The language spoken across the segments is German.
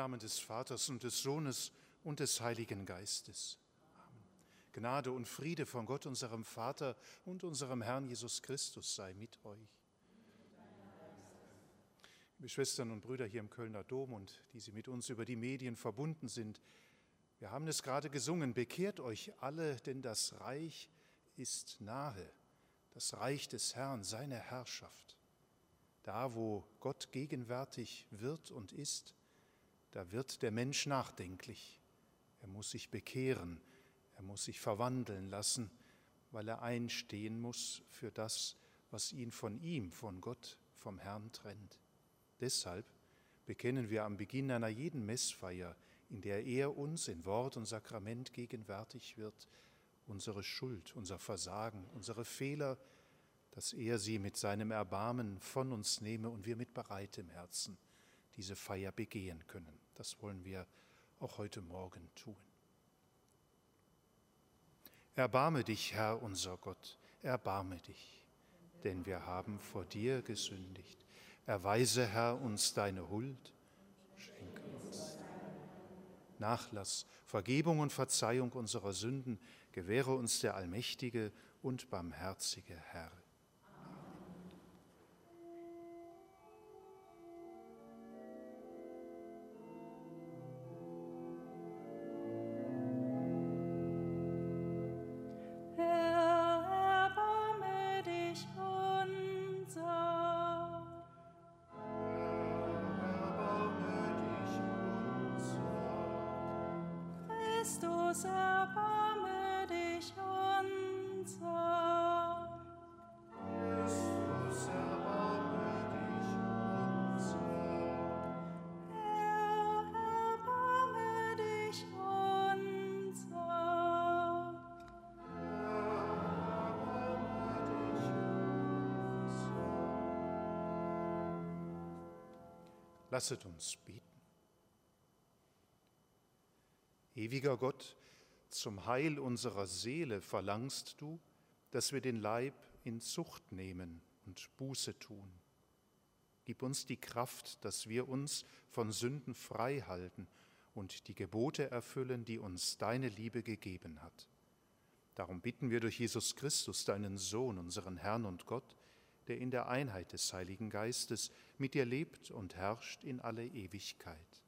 Namen des Vaters und des Sohnes und des Heiligen Geistes. Amen. Gnade und Friede von Gott, unserem Vater und unserem Herrn Jesus Christus sei mit euch. Liebe Schwestern und Brüder hier im Kölner Dom und die Sie mit uns über die Medien verbunden sind, wir haben es gerade gesungen, bekehrt euch alle, denn das Reich ist nahe, das Reich des Herrn, seine Herrschaft. Da, wo Gott gegenwärtig wird und ist, da wird der Mensch nachdenklich. Er muss sich bekehren, er muss sich verwandeln lassen, weil er einstehen muss für das, was ihn von ihm, von Gott, vom Herrn trennt. Deshalb bekennen wir am Beginn einer jeden Messfeier, in der er uns in Wort und Sakrament gegenwärtig wird, unsere Schuld, unser Versagen, unsere Fehler, dass er sie mit seinem Erbarmen von uns nehme und wir mit bereitem Herzen diese Feier begehen können. Das wollen wir auch heute Morgen tun. Erbarme dich, Herr unser Gott, erbarme dich, denn wir haben vor dir gesündigt. Erweise, Herr, uns deine Huld, schenke uns Nachlass, Vergebung und Verzeihung unserer Sünden, gewähre uns der allmächtige und barmherzige Herr. Herr, Lasset uns beten. Ewiger Gott, zum Heil unserer Seele verlangst du, dass wir den Leib in Zucht nehmen und Buße tun. Gib uns die Kraft, dass wir uns von Sünden frei halten und die Gebote erfüllen, die uns deine Liebe gegeben hat. Darum bitten wir durch Jesus Christus, deinen Sohn, unseren Herrn und Gott, der in der Einheit des Heiligen Geistes mit dir lebt und herrscht in alle Ewigkeit.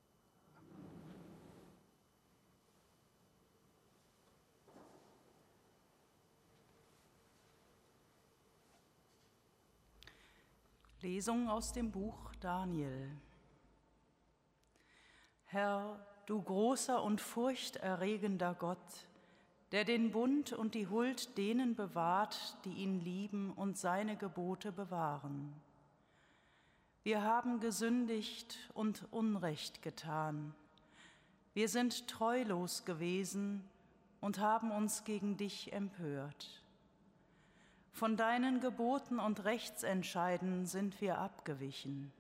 Lesung aus dem Buch Daniel. Herr, du großer und furchterregender Gott, der den Bund und die Huld denen bewahrt, die ihn lieben und seine Gebote bewahren. Wir haben gesündigt und Unrecht getan. Wir sind treulos gewesen und haben uns gegen dich empört. Von deinen Geboten und Rechtsentscheiden sind wir abgewichen.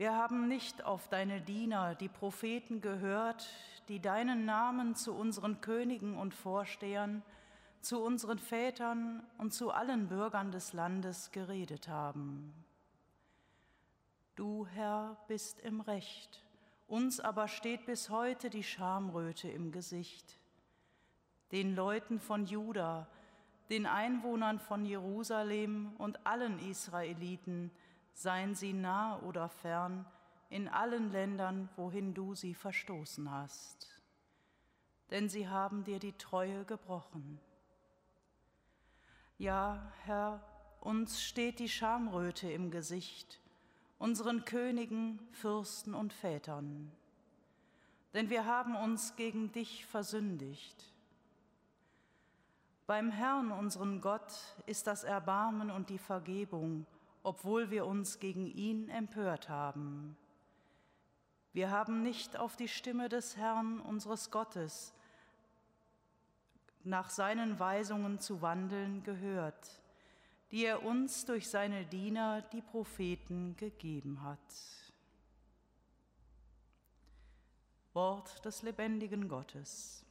Wir haben nicht auf deine Diener, die Propheten, gehört, die deinen Namen zu unseren Königen und Vorstehern, zu unseren Vätern und zu allen Bürgern des Landes geredet haben. Du, Herr, bist im Recht, uns aber steht bis heute die Schamröte im Gesicht. Den Leuten von Juda, den Einwohnern von Jerusalem und allen Israeliten, seien sie nah oder fern, in allen Ländern, wohin du sie verstoßen hast. Denn sie haben dir die Treue gebrochen. Ja, Herr, uns steht die Schamröte im Gesicht unseren Königen, Fürsten und Vätern. Denn wir haben uns gegen dich versündigt. Beim Herrn, unseren Gott, ist das Erbarmen und die Vergebung, obwohl wir uns gegen ihn empört haben. Wir haben nicht auf die Stimme des Herrn, unseres Gottes, nach seinen Weisungen zu wandeln, gehört die er uns durch seine Diener, die Propheten, gegeben hat. Wort des lebendigen Gottes.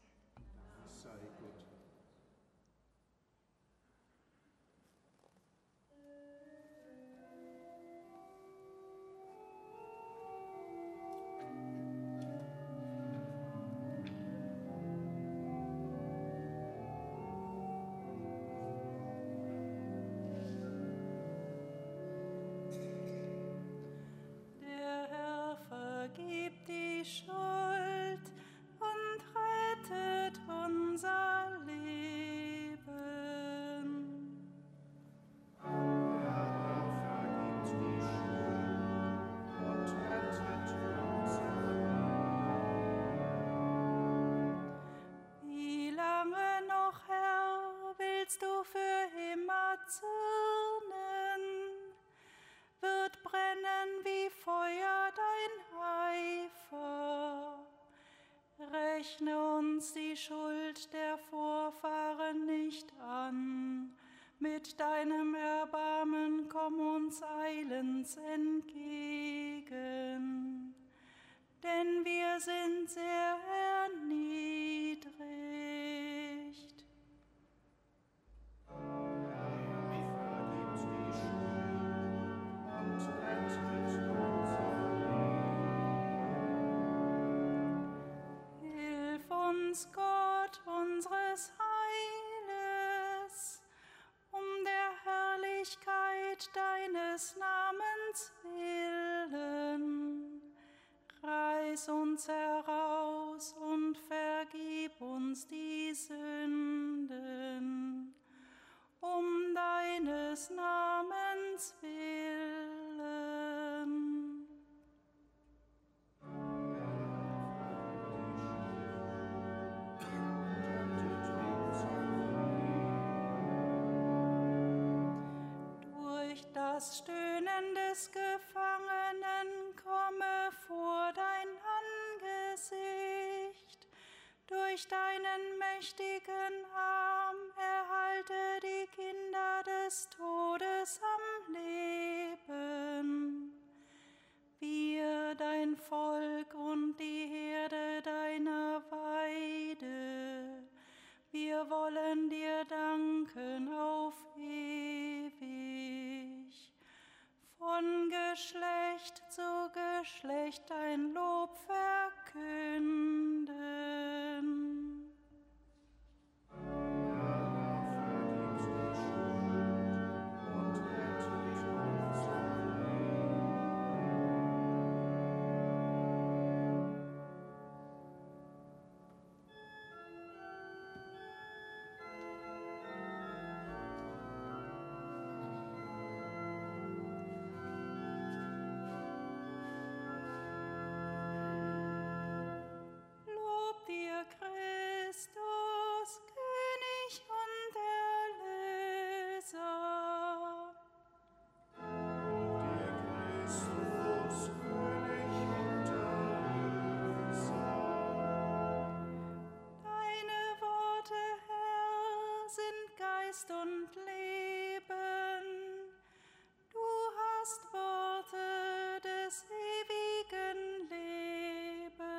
Rechne uns die Schuld der Vorfahren nicht an. Mit deinem Erbarmen komm uns eilends entgegen. Deines Namens Durch deinen mächtigen Arm erhalte die Kinder des Todes am Leben. Wir, dein Volk und die Herde deiner Weide, wir wollen dir danken auf ewig von Geschlecht zu Geschlecht Geist und Leben. Du hast Worte des ewigen Lebens.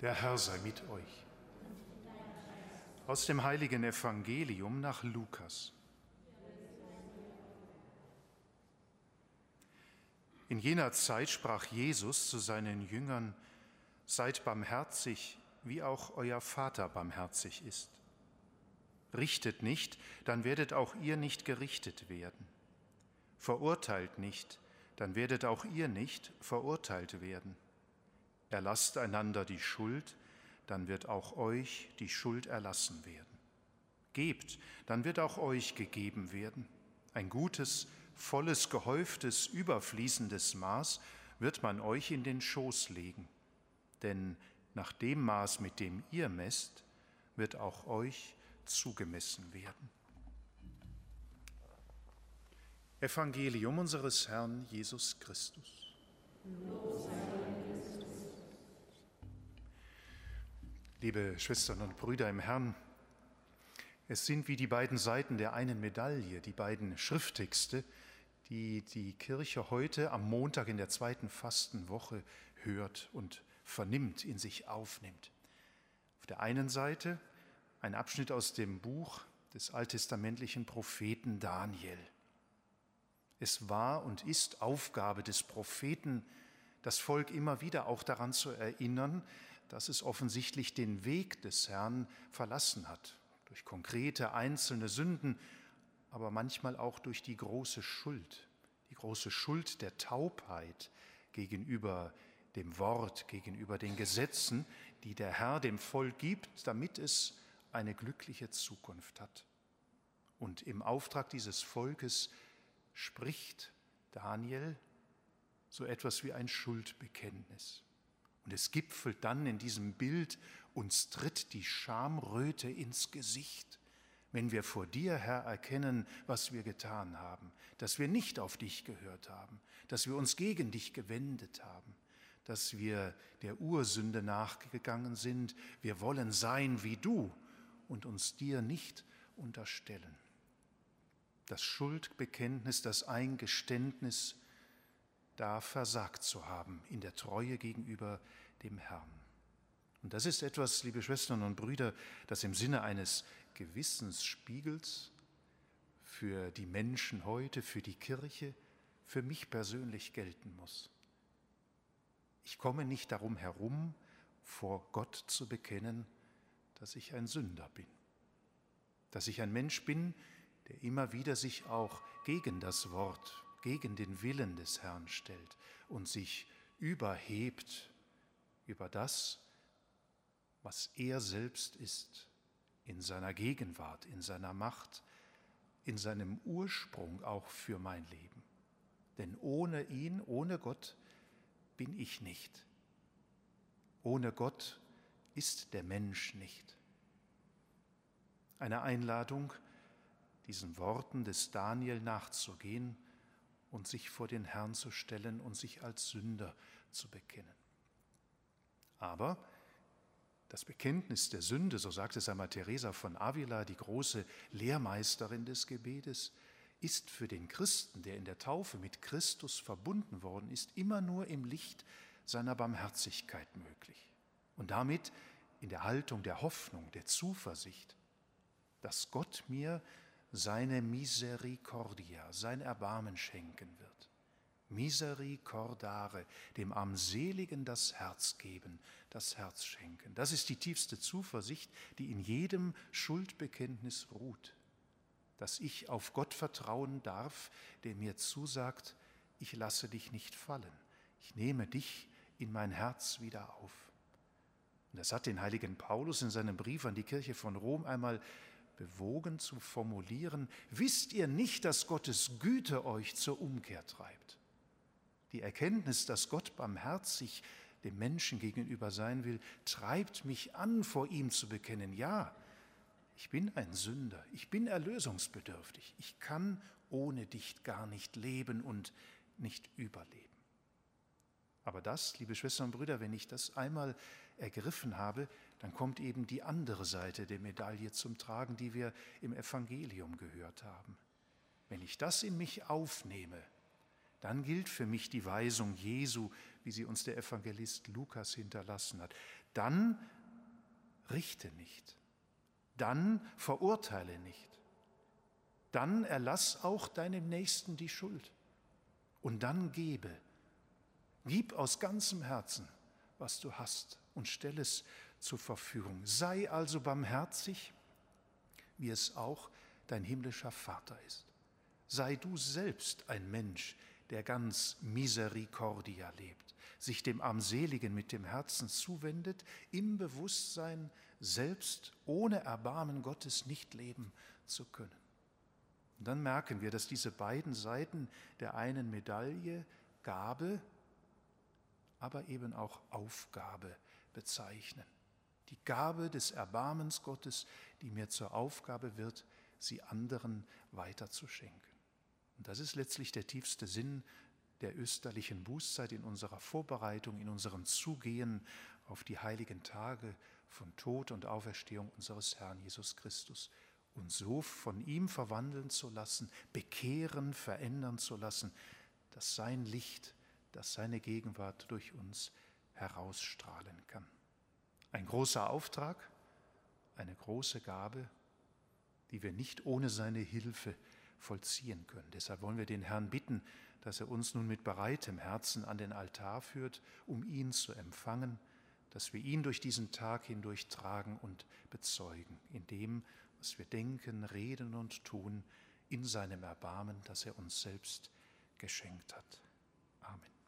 Der Herr sei mit euch. Aus dem heiligen Evangelium nach Lukas. In jener Zeit sprach Jesus zu seinen Jüngern, Seid barmherzig, wie auch euer Vater barmherzig ist. Richtet nicht, dann werdet auch ihr nicht gerichtet werden. Verurteilt nicht, dann werdet auch ihr nicht verurteilt werden. Erlasst einander die Schuld, dann wird auch euch die Schuld erlassen werden. Gebt, dann wird auch euch gegeben werden. Ein gutes, volles, gehäuftes, überfließendes Maß wird man euch in den Schoß legen. Denn nach dem Maß, mit dem ihr messt, wird auch euch zugemessen werden. Evangelium unseres Herrn Jesus Christus. Liebe Schwestern und Brüder im Herrn, es sind wie die beiden Seiten der einen Medaille, die beiden Schrifttexte, die die Kirche heute am Montag in der zweiten Fastenwoche hört und vernimmt, in sich aufnimmt. Auf der einen Seite ein Abschnitt aus dem Buch des alttestamentlichen Propheten Daniel. Es war und ist Aufgabe des Propheten, das Volk immer wieder auch daran zu erinnern, dass es offensichtlich den Weg des Herrn verlassen hat, durch konkrete einzelne Sünden, aber manchmal auch durch die große Schuld, die große Schuld der Taubheit gegenüber dem Wort, gegenüber den Gesetzen, die der Herr dem Volk gibt, damit es eine glückliche Zukunft hat. Und im Auftrag dieses Volkes spricht Daniel so etwas wie ein Schuldbekenntnis. Und es gipfelt dann in diesem Bild, uns tritt die Schamröte ins Gesicht, wenn wir vor dir, Herr, erkennen, was wir getan haben, dass wir nicht auf dich gehört haben, dass wir uns gegen dich gewendet haben, dass wir der Ursünde nachgegangen sind. Wir wollen sein wie du und uns dir nicht unterstellen. Das Schuldbekenntnis, das Eingeständnis, da versagt zu haben in der Treue gegenüber dem Herrn. Und das ist etwas, liebe Schwestern und Brüder, das im Sinne eines Gewissensspiegels für die Menschen heute, für die Kirche, für mich persönlich gelten muss. Ich komme nicht darum herum, vor Gott zu bekennen, dass ich ein Sünder bin, dass ich ein Mensch bin, der immer wieder sich auch gegen das Wort, gegen den Willen des Herrn stellt und sich überhebt über das, was er selbst ist, in seiner Gegenwart, in seiner Macht, in seinem Ursprung auch für mein Leben. Denn ohne ihn, ohne Gott bin ich nicht. Ohne Gott ist der Mensch nicht. Eine Einladung, diesen Worten des Daniel nachzugehen und sich vor den Herrn zu stellen und sich als Sünder zu bekennen. Aber das Bekenntnis der Sünde, so sagt es einmal Teresa von Avila, die große Lehrmeisterin des Gebetes, ist für den Christen, der in der Taufe mit Christus verbunden worden ist, immer nur im Licht seiner Barmherzigkeit möglich und damit in der Haltung der Hoffnung, der Zuversicht, dass Gott mir seine Misericordia, sein Erbarmen schenken wird. Misericordare, dem Armseligen das Herz geben, das Herz schenken. Das ist die tiefste Zuversicht, die in jedem Schuldbekenntnis ruht, dass ich auf Gott vertrauen darf, der mir zusagt, ich lasse dich nicht fallen, ich nehme dich in mein Herz wieder auf. Und das hat den heiligen Paulus in seinem Brief an die Kirche von Rom einmal bewogen zu formulieren, wisst ihr nicht, dass Gottes Güte euch zur Umkehr treibt? Die Erkenntnis, dass Gott barmherzig dem Menschen gegenüber sein will, treibt mich an, vor ihm zu bekennen, ja, ich bin ein Sünder, ich bin erlösungsbedürftig, ich kann ohne dich gar nicht leben und nicht überleben. Aber das, liebe Schwestern und Brüder, wenn ich das einmal ergriffen habe, dann kommt eben die andere Seite der Medaille zum Tragen, die wir im Evangelium gehört haben. Wenn ich das in mich aufnehme, dann gilt für mich die Weisung Jesu, wie sie uns der Evangelist Lukas hinterlassen hat. Dann richte nicht. Dann verurteile nicht. Dann erlass auch deinem Nächsten die Schuld. Und dann gebe. Gib aus ganzem Herzen, was du hast, und stell es zur Verfügung. Sei also barmherzig, wie es auch dein himmlischer Vater ist. Sei du selbst ein Mensch, der ganz misericordia lebt, sich dem Armseligen mit dem Herzen zuwendet, im Bewusstsein, selbst ohne Erbarmen Gottes nicht leben zu können. Und dann merken wir, dass diese beiden Seiten der einen Medaille Gabe, aber eben auch Aufgabe bezeichnen. Die Gabe des Erbarmens Gottes, die mir zur Aufgabe wird, sie anderen weiterzuschenken. Und das ist letztlich der tiefste Sinn der österlichen Bußzeit in unserer Vorbereitung, in unserem Zugehen auf die heiligen Tage von Tod und Auferstehung unseres Herrn Jesus Christus. Und so von ihm verwandeln zu lassen, bekehren, verändern zu lassen, dass sein Licht, dass seine Gegenwart durch uns herausstrahlen kann. Ein großer Auftrag, eine große Gabe, die wir nicht ohne seine Hilfe vollziehen können. Deshalb wollen wir den Herrn bitten, dass er uns nun mit bereitem Herzen an den Altar führt, um ihn zu empfangen, dass wir ihn durch diesen Tag hindurch tragen und bezeugen, in dem, was wir denken, reden und tun, in seinem Erbarmen, das er uns selbst geschenkt hat. Amen.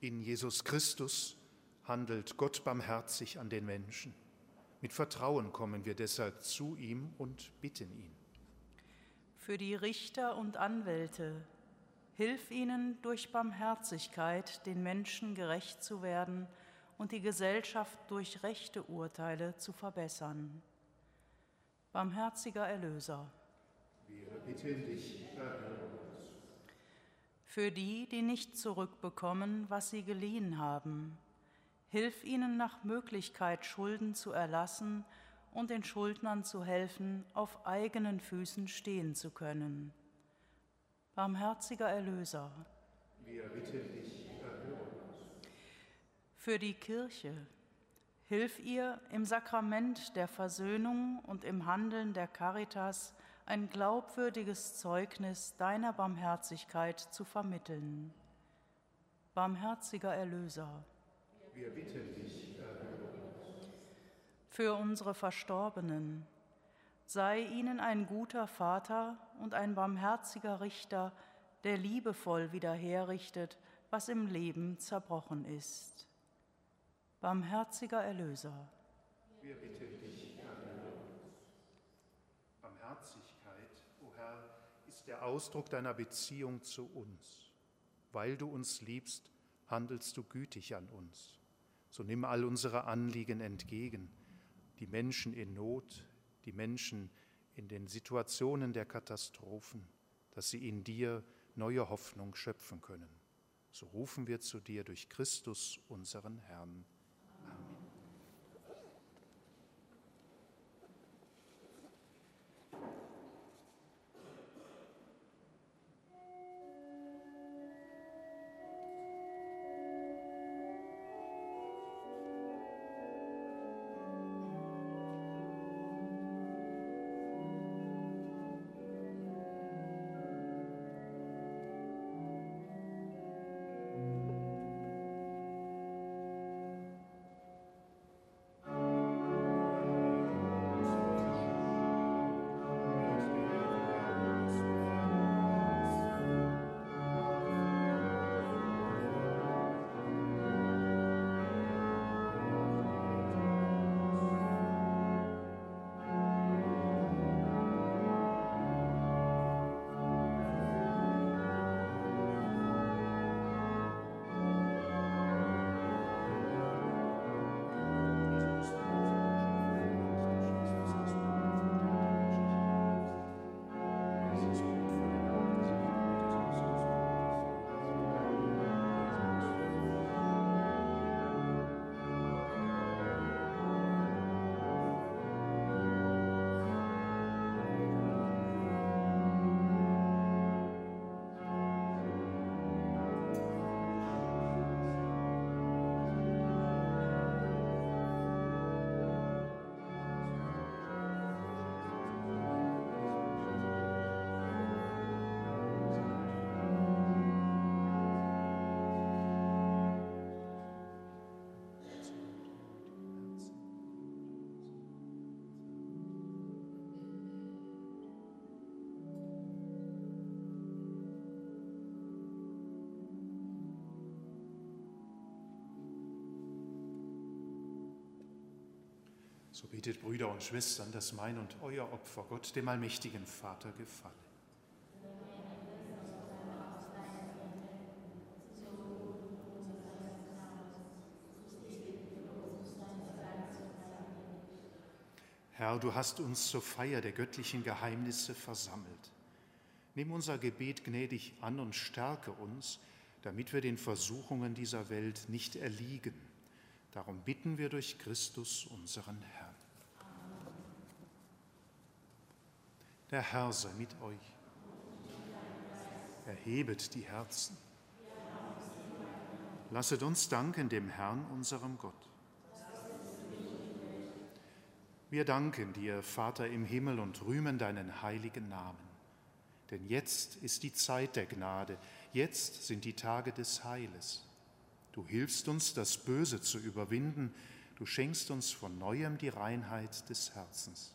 In Jesus Christus handelt Gott barmherzig an den Menschen. Mit Vertrauen kommen wir deshalb zu ihm und bitten ihn. Für die Richter und Anwälte, hilf ihnen durch Barmherzigkeit den Menschen gerecht zu werden und die Gesellschaft durch rechte Urteile zu verbessern. Barmherziger Erlöser. Wir bitten dich, erhöre für die, die nicht zurückbekommen, was sie geliehen haben. Hilf ihnen nach Möglichkeit, Schulden zu erlassen und den Schuldnern zu helfen, auf eigenen Füßen stehen zu können. Barmherziger Erlöser, wir bitten dich, erhöre uns. Für die Kirche, hilf ihr im Sakrament der Versöhnung und im Handeln der Caritas, ein glaubwürdiges Zeugnis deiner Barmherzigkeit zu vermitteln. Barmherziger Erlöser, wir bitten dich, für unsere Verstorbenen, sei ihnen ein guter Vater und ein barmherziger Richter, der liebevoll wiederherrichtet, was im Leben zerbrochen ist. Barmherziger Erlöser, wir bitten dich, der Ausdruck deiner Beziehung zu uns. Weil du uns liebst, handelst du gütig an uns. So nimm all unsere Anliegen entgegen, die Menschen in Not, die Menschen in den Situationen der Katastrophen, dass sie in dir neue Hoffnung schöpfen können. So rufen wir zu dir durch Christus, unseren Herrn. So bittet Brüder und Schwestern, dass mein und euer Opfer Gott, dem allmächtigen Vater, gefalle. Herr, du hast uns zur Feier der göttlichen Geheimnisse versammelt. Nimm unser Gebet gnädig an und stärke uns, damit wir den Versuchungen dieser Welt nicht erliegen. Darum bitten wir durch Christus, unseren Herrn. Der Herr sei mit euch. Erhebet die Herzen. Lasset uns danken dem Herrn, unserem Gott. Wir danken dir, Vater im Himmel, und rühmen deinen heiligen Namen. Denn jetzt ist die Zeit der Gnade, jetzt sind die Tage des Heiles. Du hilfst uns, das Böse zu überwinden, du schenkst uns von neuem die Reinheit des Herzens.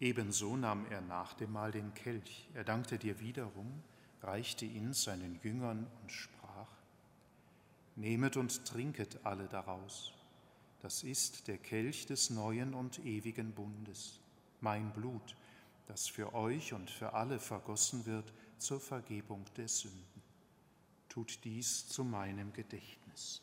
Ebenso nahm er nach dem Mahl den Kelch. Er dankte dir wiederum, reichte ihn seinen Jüngern und sprach, Nehmet und trinket alle daraus. Das ist der Kelch des neuen und ewigen Bundes, mein Blut, das für euch und für alle vergossen wird zur Vergebung der Sünden. Tut dies zu meinem Gedächtnis.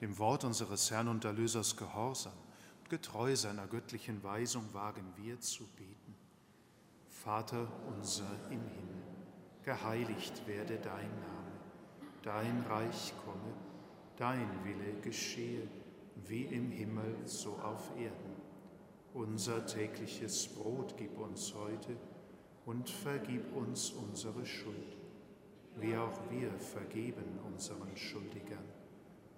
Dem Wort unseres Herrn und Erlösers Gehorsam und getreu seiner göttlichen Weisung wagen wir zu beten. Vater unser im Himmel, geheiligt werde dein Name, dein Reich komme, dein Wille geschehe, wie im Himmel so auf Erden. Unser tägliches Brot gib uns heute und vergib uns unsere Schuld, wie auch wir vergeben unseren Schuldigern.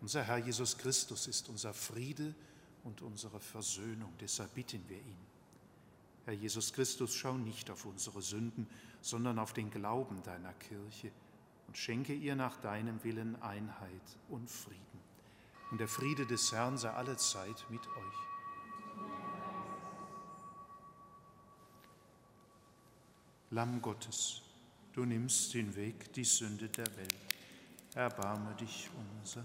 Unser Herr Jesus Christus ist unser Friede und unsere Versöhnung. Deshalb bitten wir ihn. Herr Jesus Christus, schau nicht auf unsere Sünden, sondern auf den Glauben deiner Kirche und schenke ihr nach deinem Willen Einheit und Frieden. Und der Friede des Herrn sei alle Zeit mit euch. Lamm Gottes, du nimmst hinweg die Sünde der Welt. Erbarme dich unser.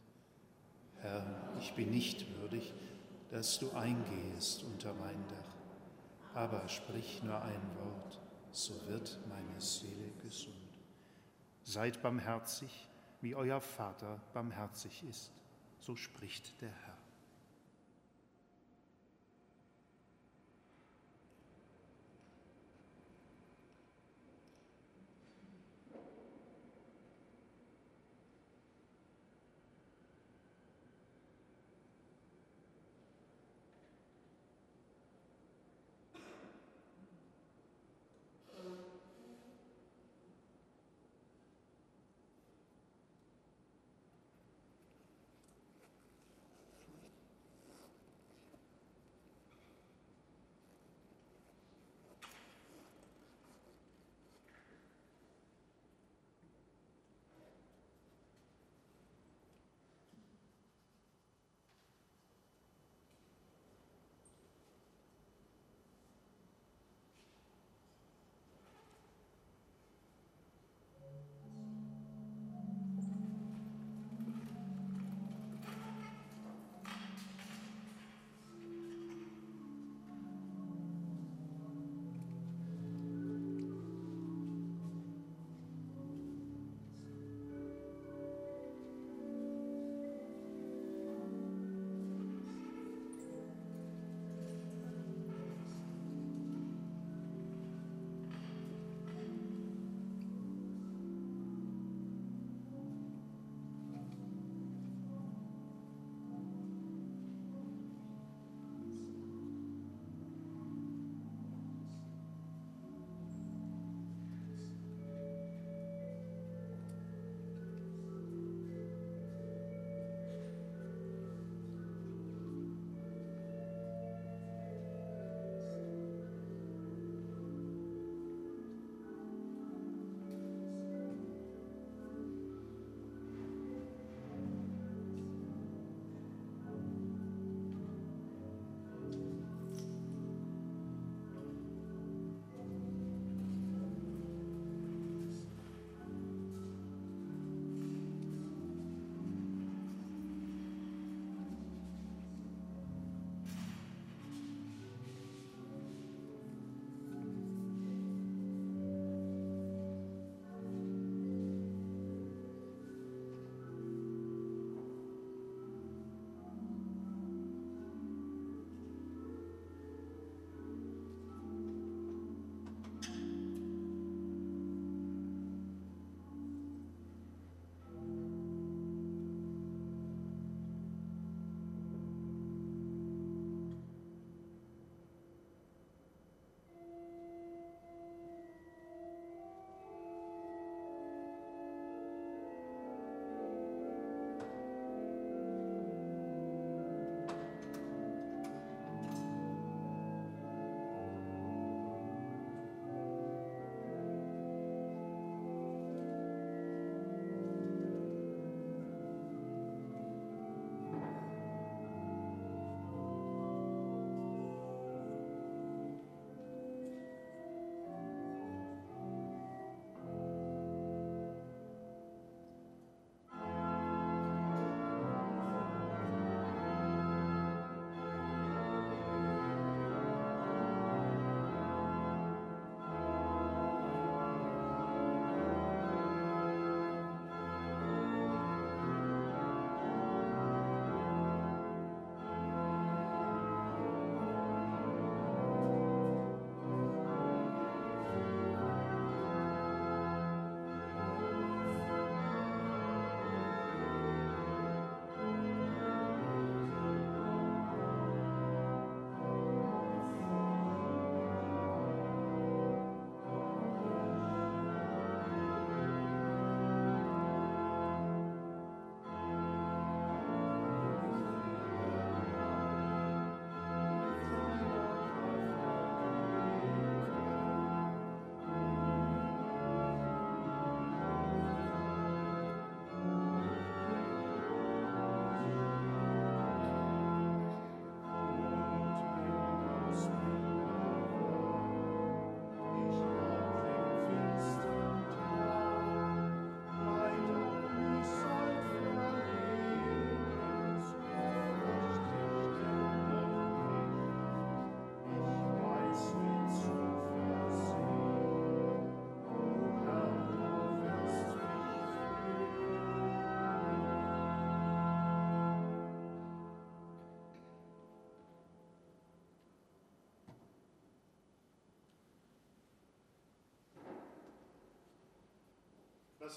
Herr, ich bin nicht würdig, dass du eingehest unter mein Dach, aber sprich nur ein Wort, so wird meine Seele gesund. Seid barmherzig, wie euer Vater barmherzig ist, so spricht der Herr.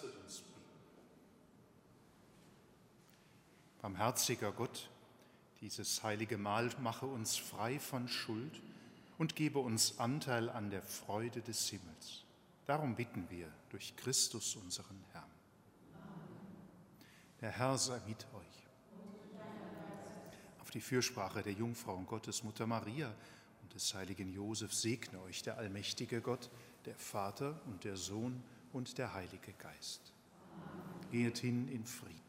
Lasset. Barmherziger Gott, dieses heilige Mahl mache uns frei von Schuld und gebe uns Anteil an der Freude des Himmels. Darum bitten wir durch Christus unseren Herrn. Der Herr sei mit euch. Auf die Fürsprache der Jungfrau und Gottesmutter Maria und des heiligen Josef segne euch der allmächtige Gott, der Vater und der Sohn und der Heilige Geist. Geht hin in Frieden.